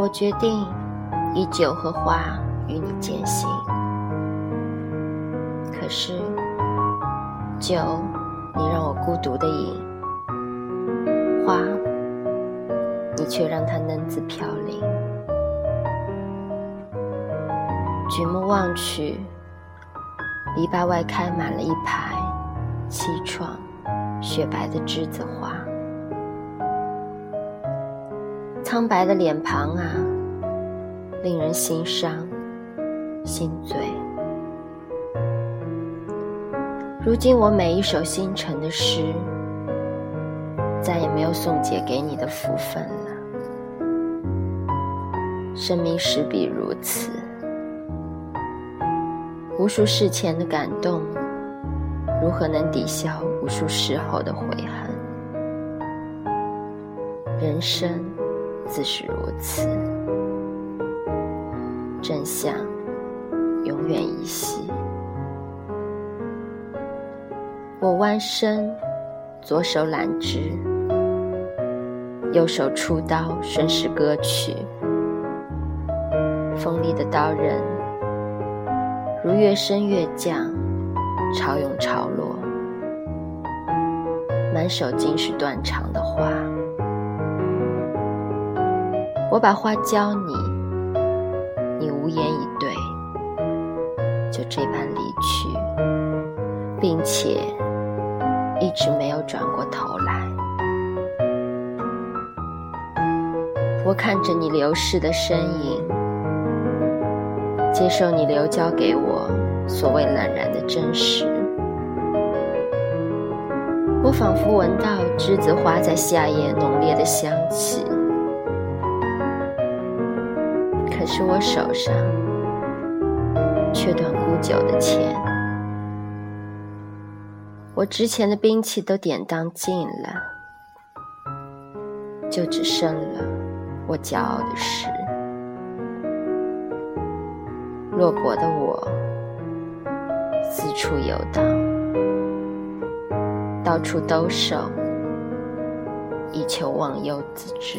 我决定以酒和花与你践行。可是，酒你让我孤独的饮，花你却让它嫩子飘零。举目望去，篱笆外开满了一排凄怆、雪白的栀子花。苍白的脸庞啊，令人心伤、心醉。如今我每一首新成的诗，再也没有送解给你的福分了。生命实比如此，无数事前的感动，如何能抵消无数事后的悔恨？人生。自是如此，真相永远依稀。我弯身，左手揽枝，右手出刀，顺势割去。锋利的刀刃，如越升越降，潮涌潮落，满手尽是断肠的花。我把花交你，你无言以对，就这般离去，并且一直没有转过头来。我看着你流逝的身影，接受你留交给我所谓冷然的真实。我仿佛闻到栀子花在夏夜浓烈的香气。可是我手上缺断沽酒的钱，我值钱的兵器都典当尽了，就只剩了我骄傲的诗。落魄的我四处游荡，到处兜售，以求忘忧自知。